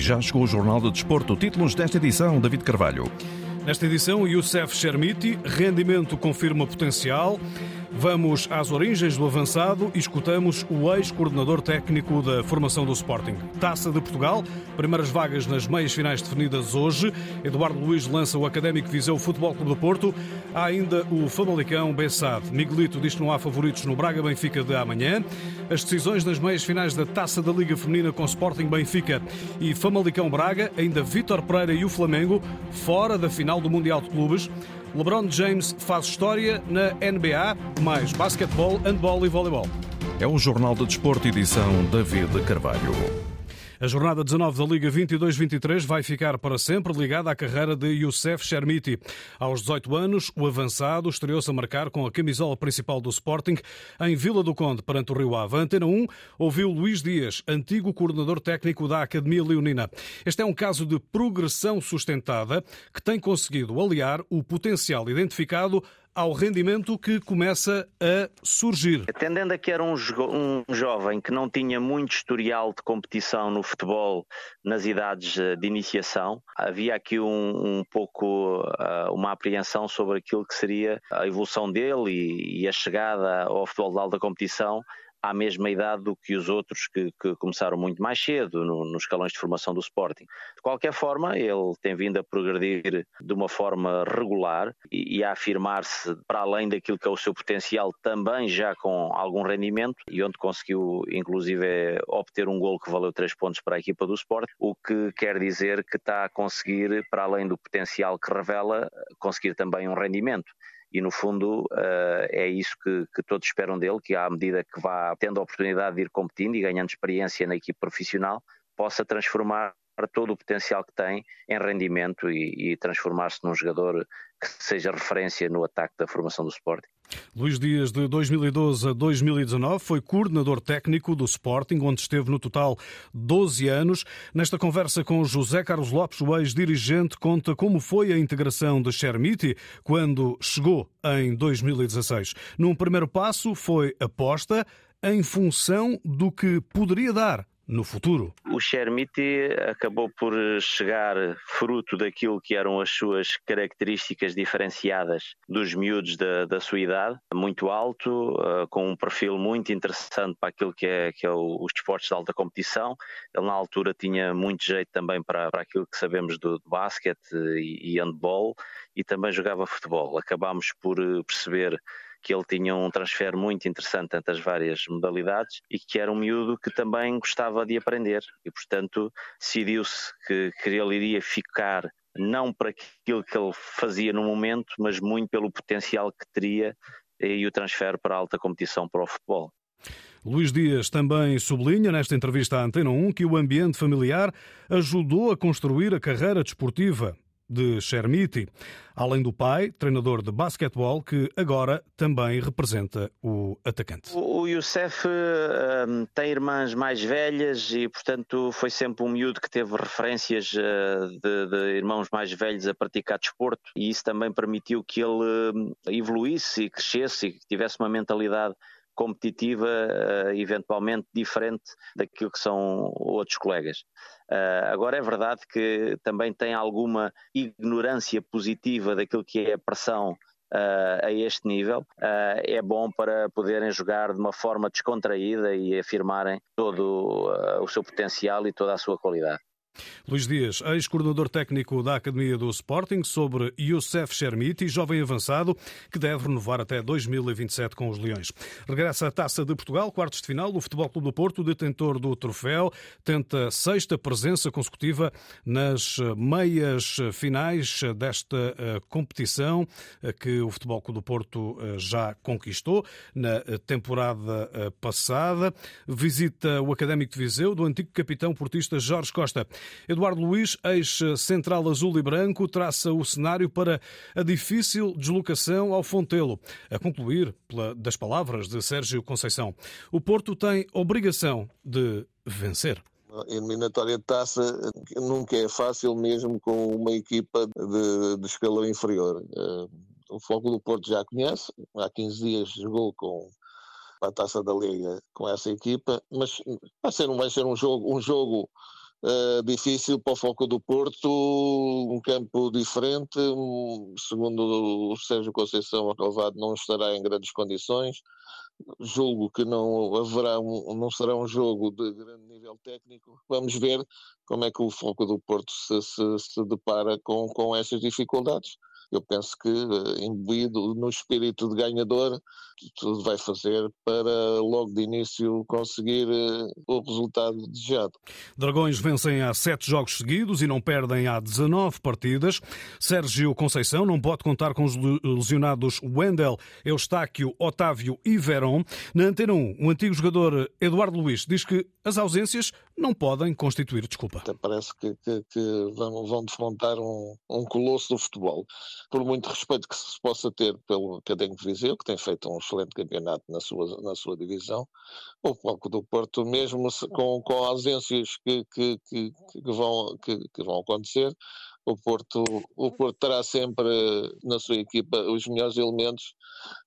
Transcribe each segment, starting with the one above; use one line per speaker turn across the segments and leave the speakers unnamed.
já chegou o Jornal de Desporto. Títulos desta edição, David Carvalho.
Nesta edição, Youssef Chermiti, rendimento confirma potencial. Vamos às origens do avançado e escutamos o ex-coordenador técnico da formação do Sporting. Taça de Portugal, primeiras vagas nas meias finais definidas hoje. Eduardo Luiz lança o Académico Viseu Futebol Clube do Porto. Há ainda o Famalicão Bessade. Miguelito diz que não há favoritos no Braga Benfica de amanhã. As decisões das meias finais da Taça da Liga Feminina com Sporting Benfica e Famalicão Braga, ainda Vítor Pereira e o Flamengo, fora da final do Mundial de Clubes. LeBron James faz história na NBA, mais basquetebol, handball e voleibol.
É o Jornal de Desporto, edição David Carvalho.
A jornada 19 da Liga 22-23 vai ficar para sempre ligada à carreira de Youssef Chermiti. Aos 18 anos, o avançado estreou-se a marcar com a camisola principal do Sporting em Vila do Conde, perante o Rio Ave. Antena 1 ouviu Luís Dias, antigo coordenador técnico da Academia Leonina. Este é um caso de progressão sustentada que tem conseguido aliar o potencial identificado ao rendimento que começa a surgir.
Tendendo a que era um, um, jovem que não tinha muito historial de competição no futebol nas idades eh, de iniciação, havia aqui um, um pouco uh, uma apreensão sobre aquilo que seria a evolução dele e, e a chegada ao futebol de alta competição à mesma idade do que os outros que, que começaram muito mais cedo no, nos escalões de formação do Sporting. De qualquer forma, ele tem vindo a progredir de uma forma regular e, e a afirmar-se para além daquilo que é o seu potencial, também já com algum rendimento e onde conseguiu, inclusive, obter um gol que valeu três pontos para a equipa do Sporting, o que quer dizer que está a conseguir, para além do potencial que revela, conseguir também um rendimento e no fundo uh, é isso que, que, todos esperam dele, que à medida que vá tendo a oportunidade de ir competindo e ganhando experiência na equipe profissional, possa transformar todo o potencial que tem em rendimento e, e transformar-se num jogador que seja referência no ataque da formação do Sporting.
Luís Dias, de 2012 a 2019, foi coordenador técnico do Sporting, onde esteve no total 12 anos. Nesta conversa com José Carlos Lopes, o ex-dirigente, conta como foi a integração de Chermiti quando chegou em 2016. Num primeiro passo, foi aposta em função do que poderia dar no futuro.
O Chermiti acabou por chegar fruto daquilo que eram as suas características diferenciadas dos miúdos da, da sua idade, muito alto, uh, com um perfil muito interessante para aquilo que é, que é o, os desportos de alta competição. Ele na altura tinha muito jeito também para, para aquilo que sabemos do, do basquete e, e handball e também jogava futebol. Acabámos por eh, perceber que ele tinha um transfer muito interessante entre as várias modalidades e que era um miúdo que também gostava de aprender e, portanto, decidiu-se que, que ele iria ficar não para aquilo que ele fazia no momento, mas muito pelo potencial que teria e o transfer para a alta competição para o futebol.
Luís Dias também sublinha nesta entrevista à Antena 1 que o ambiente familiar ajudou a construir a carreira desportiva de Chermiti, além do pai, treinador de basquetebol, que agora também representa o atacante.
O Youssef um, tem irmãs mais velhas e, portanto, foi sempre um miúdo que teve referências uh, de, de, irmãos mais velhos a praticar desporto e isso também permitiu que ele uh, evoluísse e crescesse e tivesse uma mentalidade competitiva, uh, eventualmente diferente daquilo que são outros colegas. Uh, agora é verdade que também tem alguma ignorância positiva daquilo que é a pressão Uh, a este nível, uh, é bom para poderem jogar de uma forma descontraída e afirmarem todo uh, o seu potencial e toda a sua qualidade.
Luís Dias, ex-coordenador técnico da Academia do Sporting, sobre Youssef Chermiti, jovem avançado, que deve renovar até 2027 com os Leões. Regressa à Taça de Portugal, quartos de final, o Futebol Clube do Porto, detentor do troféu, tenta sexta presença consecutiva nas meias finais desta eh, competição eh, que o Futebol Clube do Porto eh, já conquistou na temporada passada. Visita o Académico de Viseu do antigo capitão portista Jorge Costa. Eduardo Luiz, ex-central azul e branco, traça o cenário para a difícil deslocação ao Fontelo. A concluir das palavras de Sérgio Conceição, o Porto tem obrigação de vencer.
A eliminatória de taça nunca é fácil, mesmo com uma equipa de, de escalão inferior. Eh, o Fogo do Porto já conhece, há 15 dias jogou com a taça da Liga com essa equipa, mas vai ser, vai ser um jogo, um jogo Uh, difícil para o Foco do Porto, um campo diferente, segundo o Sérgio Conceição, a não estará em grandes condições. Julgo que não haverá um, não será um jogo de grande nível técnico. Vamos ver como é que o Foco do Porto se, se, se depara com, com essas dificuldades eu penso que, eh, imbuído no espírito de ganhador, tudo vai fazer para logo de início conseguir eh, o resultado desejado.
Dragões vencem há sete jogos seguidos e não perdem há 19 partidas. Sérgio Conceição não pode contar com os lesionados Wendel, Eustáquio, Otávio e Verón. Na Antena 1, o antigo jogador Eduardo Luiz diz que as ausências não podem constituir desculpa.
Até parece que, que, que vão, vão defrontar um, um colosso do futebol por muito respeito que se possa ter pelo Académico Viseu, que tem feito um excelente campeonato na sua, na sua divisão, o Foco do Porto, mesmo com, com ausências que, que, vão, que vão acontecer, o Porto, o Porto terá sempre na sua equipa os melhores elementos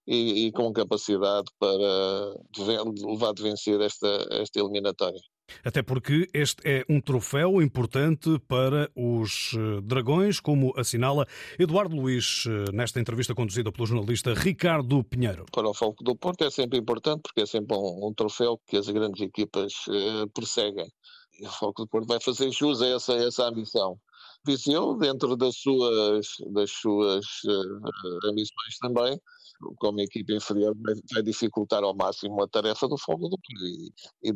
e, e com capacidade para levar de vencer esta, esta eliminatória.
Até porque este é um troféu importante para os eh, Dragões, como assinala Eduardo Luiz eh, nesta entrevista conduzida pelo jornalista Ricardo Pinheiro.
Para o Foco do Porto é sempre importante porque é sempre um, um troféu que as grandes equipas uh, perseguem. E o Foco do Porto vai fazer jus a essa, essa ambição. Viseu, dentro das suas, das suas uh, ambições também, como equipa inferior, vai dificultar ao máximo a tarefa do Fogo do e, e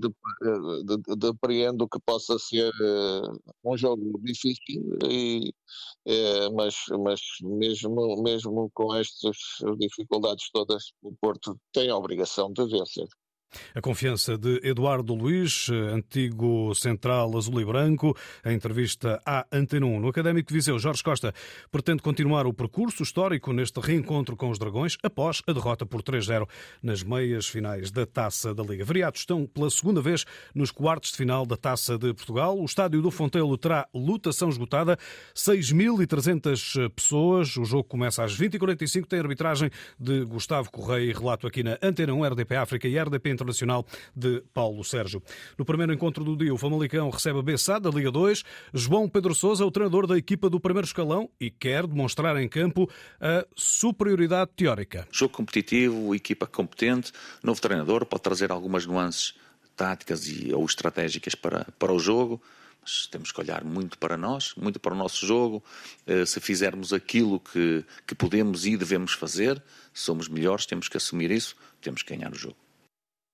depreendo de, de, que possa ser uh, um jogo difícil, e, uh, mas, mas mesmo, mesmo com estas dificuldades todas, o Porto tem a obrigação de vencer.
A confiança de Eduardo Luiz, antigo central azul e branco, em entrevista à Antena 1. No Académico Viseu, Jorge Costa pretende continuar o percurso histórico neste reencontro com os Dragões após a derrota por 3-0 nas meias finais da Taça da Liga. Variados estão pela segunda vez nos quartos de final da Taça de Portugal. O estádio do Fontelo terá lutação esgotada, 6.300 pessoas. O jogo começa às 20h45, tem arbitragem de Gustavo Correia e relato aqui na Antena 1, RDP África e RDP Internacional de Paulo Sérgio. No primeiro encontro do dia, o Famalicão recebe a Bessá da Liga 2. João Pedro Sousa é o treinador da equipa do primeiro escalão e quer demonstrar em campo a superioridade teórica.
Jogo competitivo, equipa competente, novo treinador, pode trazer algumas nuances táticas e, ou estratégicas para, para o jogo temos que olhar muito para nós, muito para o nosso jogo. Eh, se fizermos aquilo que, que podemos e devemos fazer, somos melhores, temos que assumir isso, temos que ganhar o jogo.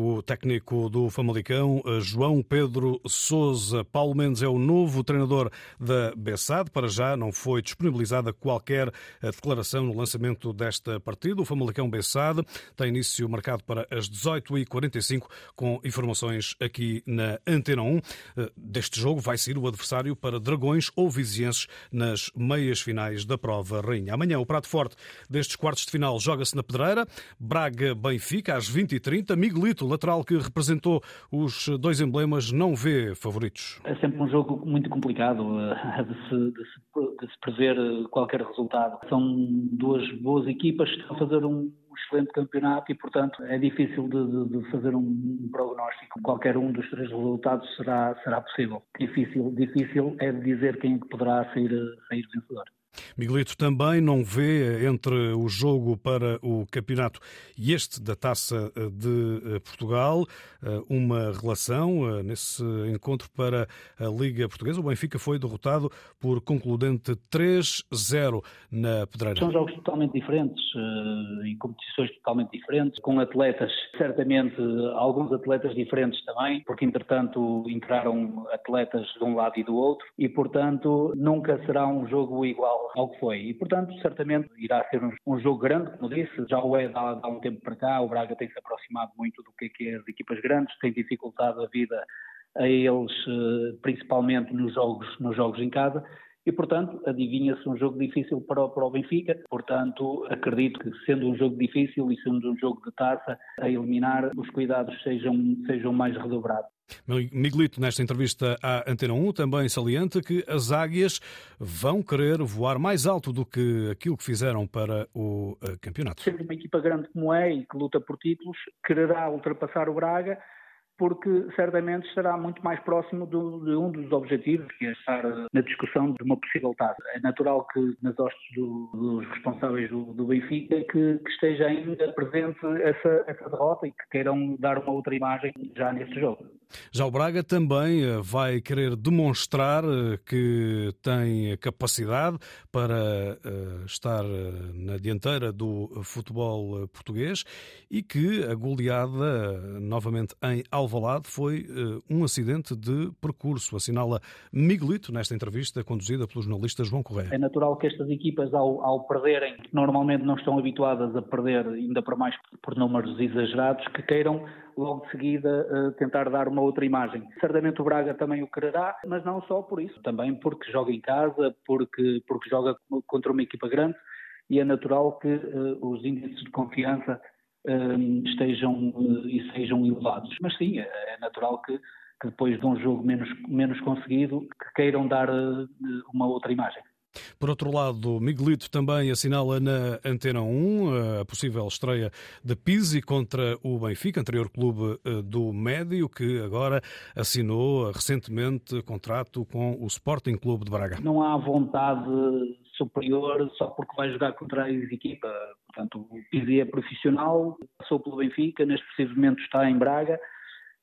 O técnico do Famalicão, eh, João Pedro Souza. Paulo Mendes é o novo treinador da Bessade. Para já não foi disponibilizada qualquer eh, declaração no lançamento desta partida. O Famalicão Bessade tem início marcado para as 18h45, com informações aqui na Antena 1. Eh, deste jogo vai ser o adversário para Dragões ou Vizienses nas meias finais da prova Rainha. Amanhã o prato forte destes quartos de final joga-se na Pedreira. Braga-Benfica às 20h30. Miguelito lateral que representou os dois emblemas, não vê favoritos?
É sempre um jogo muito complicado uh, de, se, de, se, de se prever uh, qualquer resultado. São duas boas equipas que estão a fazer um excelente campeonato e, portanto, é difícil de, de, fazer um prognóstico. Qualquer um dos três resultados será, será possível. Difícil, difícil é dizer quem é poderá sair, sair vencedor.
Miguelito também não vê entre o jogo para o campeonato e este da Taça de eh, Portugal eh, uma relação eh, nesse encontro para a Liga Portuguesa. O Benfica foi derrotado por concludente 3-0 na Pedreira.
São jogos totalmente diferentes, em competições totalmente diferentes, com atletas, certamente alguns atletas diferentes também, porque entretanto entraram atletas de um lado e do outro e, portanto, nunca será um jogo igual ao que foi. E, portanto, certamente irá ser um, um jogo grande, como disse, já o é há, há um tempo para cá, o Braga tem se aproximado muito do que é, que é as equipas grandes, tem dificultado a vida a eles, eh, principalmente nos jogos, nos jogos em casa, e, portanto, adivinha-se um jogo difícil para o, para o Benfica. Portanto, acredito que, sendo um jogo difícil e sendo um jogo de taça a eliminar, os cuidados sejam, sejam mais redobrados.
Miguelito, nesta entrevista à Antena 1, também salienta que as águias vão querer voar mais alto do que aquilo que fizeram para o eh, campeonato.
Sendo uma equipa grande como é e que luta por títulos, quererá ultrapassar o Braga porque certamente estará muito mais próximo de um dos objetivos, que é estar na discussão de uma possível taça. É natural que nas hostes do, dos responsáveis do, do Benfica que, que, esteja ainda presente essa, essa derrota e que queiram dar uma outra imagem já neste jogo.
Já o Braga também eh, vai querer demonstrar eh, que tem capacidade para eh, estar na dianteira do futebol português e que a goleada novamente em Alvalade foi um acidente de percurso, assinala Miguelito nesta entrevista conduzida pelo jornalista João Correia.
É natural que estas equipas ao, ao perderem, normalmente não estão habituadas a perder ainda para mais por números exagerados, que queiram logo de seguida uh, tentar dar uma outra imagem. Certamente o Braga também o quererá, mas não só por isso, também porque joga em casa, porque, porque joga contra uma equipa grande e é natural que uh, os índices de confiança uh, estejam e sejam elevados. Mas sim, é, é natural que, que, depois de um jogo menos, menos conseguido, que queiram dar uma outra imagem.
Por outro lado, Miguelito também assinala na Antena 1 a possível estreia de Pizzi contra o Benfica, anterior clube eh, do Médio, que agora assinou recentemente contrato com o Sporting Clube de Braga.
Não há vontade superior só porque vai jogar contra a equipa. Portanto, o Pizzi é profissional, passou pelo Benfica, neste preciso momento está em Braga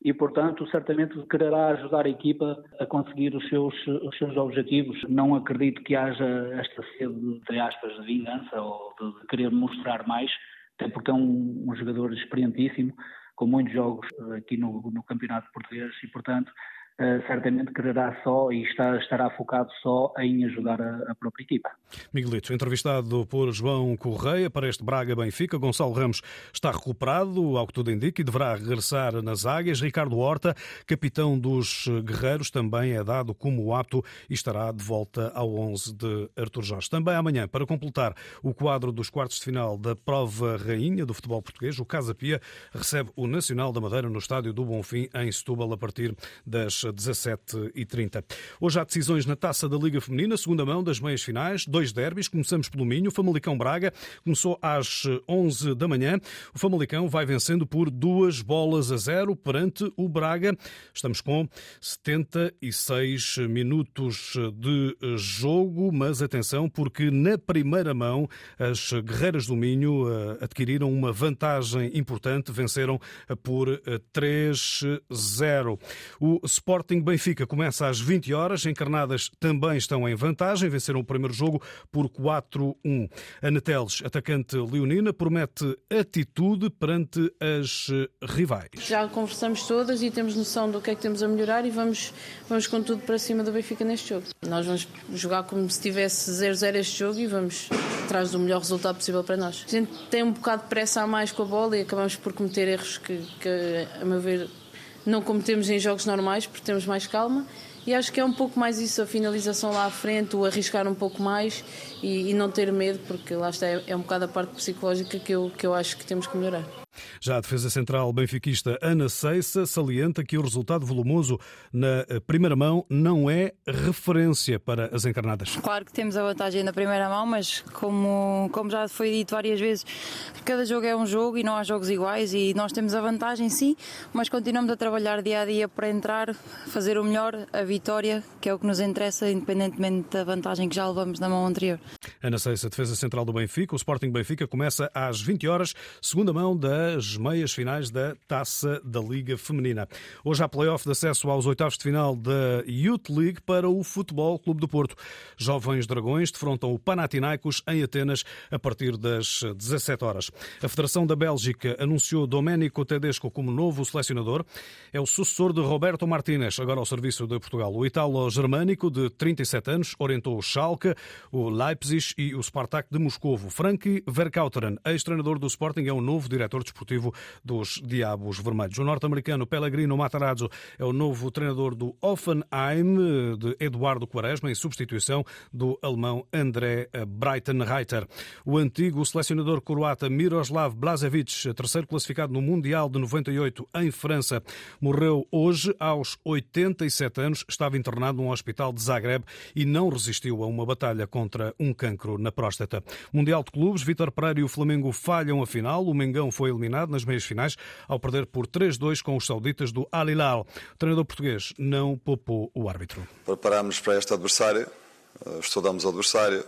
e, portanto, certamente quererá ajudar a equipa a conseguir os seus, os seus objetivos. Não acredito que haja esta sede, entre aspas, de vingança ou de, querer mostrar mais, até porque é um, um jogador experientíssimo, com muitos jogos aqui no, no Campeonato Português e, portanto, Uh, certamente quererá só e está, estará focado só em ajudar a, a, própria equipa.
Miguelito, entrevistado por João Correia para este Braga-Benfica, Gonçalo Ramos está recuperado, ao que tudo indica, e deverá regressar nas águias. Ricardo Horta, capitão dos Guerreiros, também é dado como apto e estará de volta ao 11 de Artur Jorge. Também amanhã, para completar o quadro dos quartos de final da prova rainha do futebol português, o Casa Pia recebe o Nacional da Madeira no estádio do Bonfim, em Setúbal, a partir das 17h30. Hoje há decisões na taça da Liga Feminina, segunda mão das meias finais, dois derbys. Começamos pelo Minho, Famalicão Braga começou às 11 da manhã. O Famalicão vai vencendo por duas bolas a zero perante o Braga. Estamos com 76 minutos de jogo, mas atenção, porque na primeira mão as guerreiras do Minho eh, adquiriram uma vantagem importante, venceram por 3-0. O Sport Sporting Benfica começa às 20 horas. Encarnadas também estão em vantagem, venceram o primeiro jogo por 4-1. Ana Teles, atacante leonina, promete atitude perante as rivais.
Já conversamos todas e temos noção do que é que temos a melhorar e vamos, vamos com tudo para cima do Benfica neste jogo. Nós vamos jogar como se tivesse 0-0 este jogo e vamos atrás do melhor resultado possível para nós. A gente tem um bocado de pressa a mais com a bola e acabamos por cometer erros que, que a meu ver, não cometemos em jogos normais porque temos mais calma e acho que é um pouco mais isso, a finalização lá à frente, o arriscar um pouco mais e, e não ter medo, porque lá está, é, é um bocado a parte psicológica que eu, que eu acho que temos que melhorar.
Já a defesa central benfiquista Ana Seissa salienta que o resultado volumoso na primeira mão não é referência para as encarnadas.
Claro que temos a vantagem na primeira mão, mas como, como já foi dito várias vezes, cada jogo é um jogo e não há jogos iguais e nós temos a vantagem sim, mas continuamos a trabalhar dia a dia para entrar, fazer o melhor, a vitória, que é o que nos interessa, independentemente da vantagem que já levamos na mão anterior.
Ana Seissa, defesa central do Benfica, o Sporting Benfica começa às 20 horas, segunda mão da meias finais da Taça da Liga Feminina. Hoje há playoff de acesso aos oitavos de final da Youth League para o Futebol Clube do Porto. Jovens Dragões defrontam o Panathinaikos em Atenas a partir das 17 horas. A Federação da Bélgica anunciou Domenico Tedesco como novo selecionador. É o sucessor de Roberto Martínez, agora ao serviço de Portugal. O italo-germânico, de 37 anos, orientou o Schalke, o Leipzig e o Spartak de Moscovo. Frankie Verkauteren, ex-treinador do Sporting, é o novo diretor de dos Diabos Vermelhos. O norte-americano Pellegrino Matarazzo é o novo treinador do Offenheim, de Eduardo Quaresma, em substituição do alemão André Breitenreiter. O antigo selecionador croata Miroslav Blazevic, terceiro classificado no Mundial de 98 em França, morreu hoje aos 87 anos. Estava internado num hospital de Zagreb e não resistiu a uma batalha contra um cancro na próstata. Mundial de Clubes, Vitor Pereira e o Flamengo falham a final. O Mengão foi eliminado nas meias finais ao perder por 3-2 com os sauditas do Al Hilal. O treinador português não poupou o árbitro.
Preparámos para este adversário, eh, estudamos o adversário,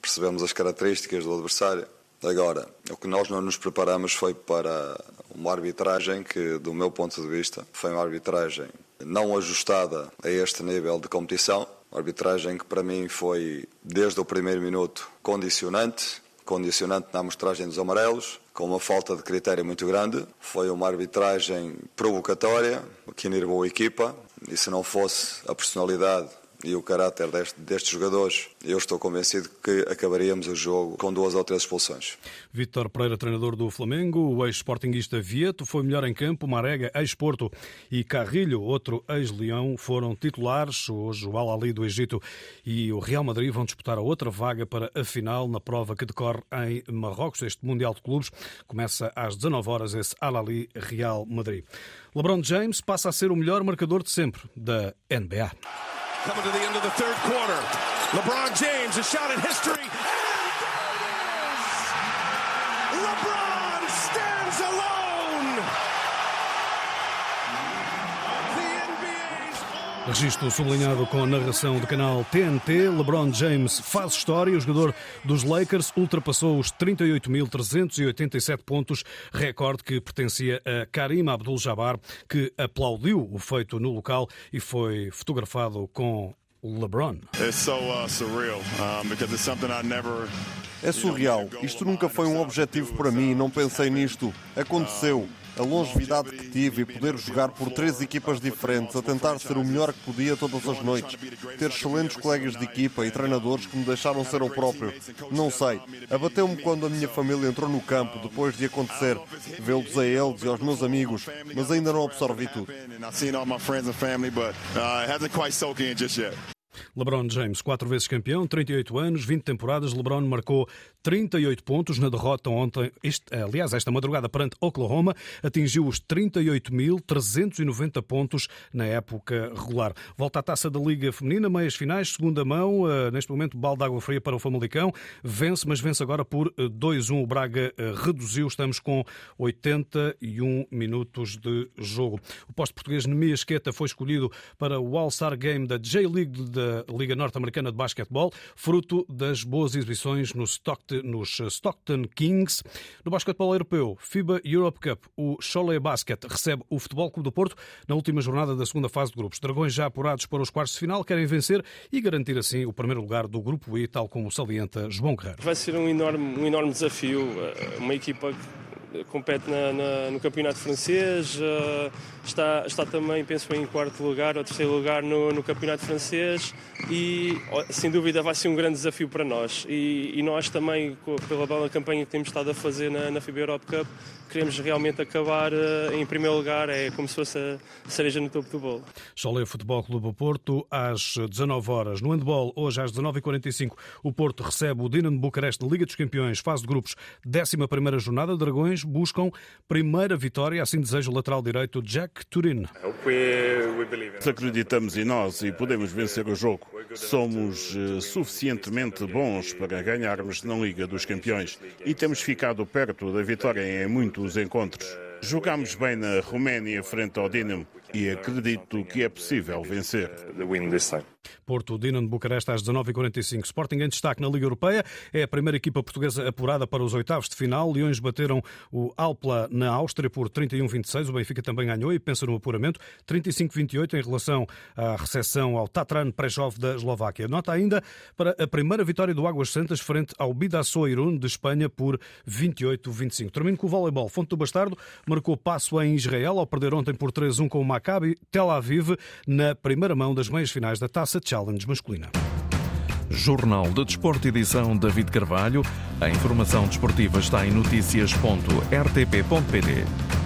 percebemos as características do adversário. Agora, o que nós não nos preparamos foi para uma arbitragem que, do meu ponto de vista, foi uma arbitragem não ajustada a este nível de competição. Uma arbitragem que, para mim, foi, desde o primeiro minuto, condicionante condicionante na amostragem dos amarelos, com uma falta de critério muito grande. Foi uma arbitragem provocatória que enervou a equipa e se não fosse a personalidade e o caráter deste, destes jogadores, eu estou convencido que acabaríamos o jogo com duas ou três expulsões.
Vítor Pereira, treinador do Flamengo, o ex-sportinguista Vieto foi melhor em campo, Marega, ex-Porto e Carrilho, outro ex-Leão, foram titulares. Hoje o Al-Ali do Egito e o Real Madrid vão disputar a outra vaga para a final na prova que decorre em Marrocos. Este Mundial de Clubes começa às 19 horas esse Al-Ali Real Madrid. LeBron James passa a ser o melhor marcador de sempre da NBA. Coming to the end of the third quarter. LeBron James, a shot in history. Registro sublinhado com a narração do canal TNT. LeBron James faz história. O jogador dos Lakers ultrapassou os 38.387 pontos, recorde que pertencia a Karim Abdul-Jabbar, que aplaudiu o feito no local e foi fotografado com LeBron.
É surreal. Isto nunca foi um objetivo para mim. Não pensei nisto. Aconteceu a longevidade que tive e poder jogar por três equipas diferentes, a tentar ser o melhor que podia todas as noites, ter excelentes colegas de equipa e treinadores que me deixaram ser o próprio. Não sei, abateu-me quando a minha família entrou no campo depois de acontecer, vê-los a eles e aos meus amigos, mas ainda não absorvi tudo.
LeBron James, quatro vezes campeão, 38 anos, 20 temporadas. LeBron marcou 38 pontos na derrota ontem, este, aliás, esta madrugada perante Oklahoma, atingiu os 38.390 pontos na época regular. Volta à taça da Liga Feminina, meias finais, segunda mão, uh, neste momento balde de água fria para o Famalicão, vence, mas vence agora por 2-1. Eh, o Braga reduziu, estamos com 81 minutos de jogo. O posto português Nemias Queta foi escolhido para o All-Star Game da J-League da Liga Norte-Americana de Basquetebol, fruto das boas exibições Stockton, nos Stockton Kings. No basquetebol europeu, FIBA Europe Cup, o Cholet Basket recebe o Futebol Clube do Porto na última jornada da segunda fase de grupos. Dragões já apurados para os quartos de final querem vencer e garantir assim o primeiro lugar do grupo I, tal como salienta João Guerreiro.
Vai ser um enorme, um enorme desafio. Uma equipa compete na, na, no campeonato francês, uh, está, está também, penso em quarto lugar ou terceiro lugar no, no campeonato francês e, sem dúvida, vai ser um grande desafio para nós. E, e nós também, pela bela campanha que temos estado a fazer na, na FIBA Europe Cup, queremos realmente acabar uh, em primeiro lugar, é como se fosse a cereja no topo do bolo.
Cholé Futebol Clube Porto, às 19 horas. No handball, hoje às 19h45, o Porto recebe o Dinamo Bucareste na Liga dos Campeões, fase de grupos, 11ª jornada. Dragões buscam primeira vitória, assim deseja o lateral direito Jack Turin.
Acreditamos em nós e podemos vencer o jogo. Somos uh, suficientemente bons para ganharmos na Liga dos Campeões e temos ficado perto da vitória em muitos encontros. Jogamos bem na Roménia frente ao Dinamo e acredito que é possível vencer.
Porto Dinamo de Bucareste às 19h45. Sporting em destaque na Liga Europeia. É a primeira equipa portuguesa apurada para os oitavos de final. Leões bateram o Alpla na Áustria por 31-26. O Benfica também ganhou e pensa no apuramento. 35-28 em relação à recepção ao Tatran Prejov da Eslováquia. Nota ainda para a primeira vitória do Águas Santas frente ao Bidasoa Irún de Espanha por 28-25. Termino com o voleibol. Fonte do Bastardo marcou passo em Israel ao perder ontem por 3-1 com o Maccabi Tel Aviv na primeira mão das meias finais da Taça Challenge masculina.
Jornal de Desporto, edição David Carvalho. A informação desportiva está em notícias.rtp.pt.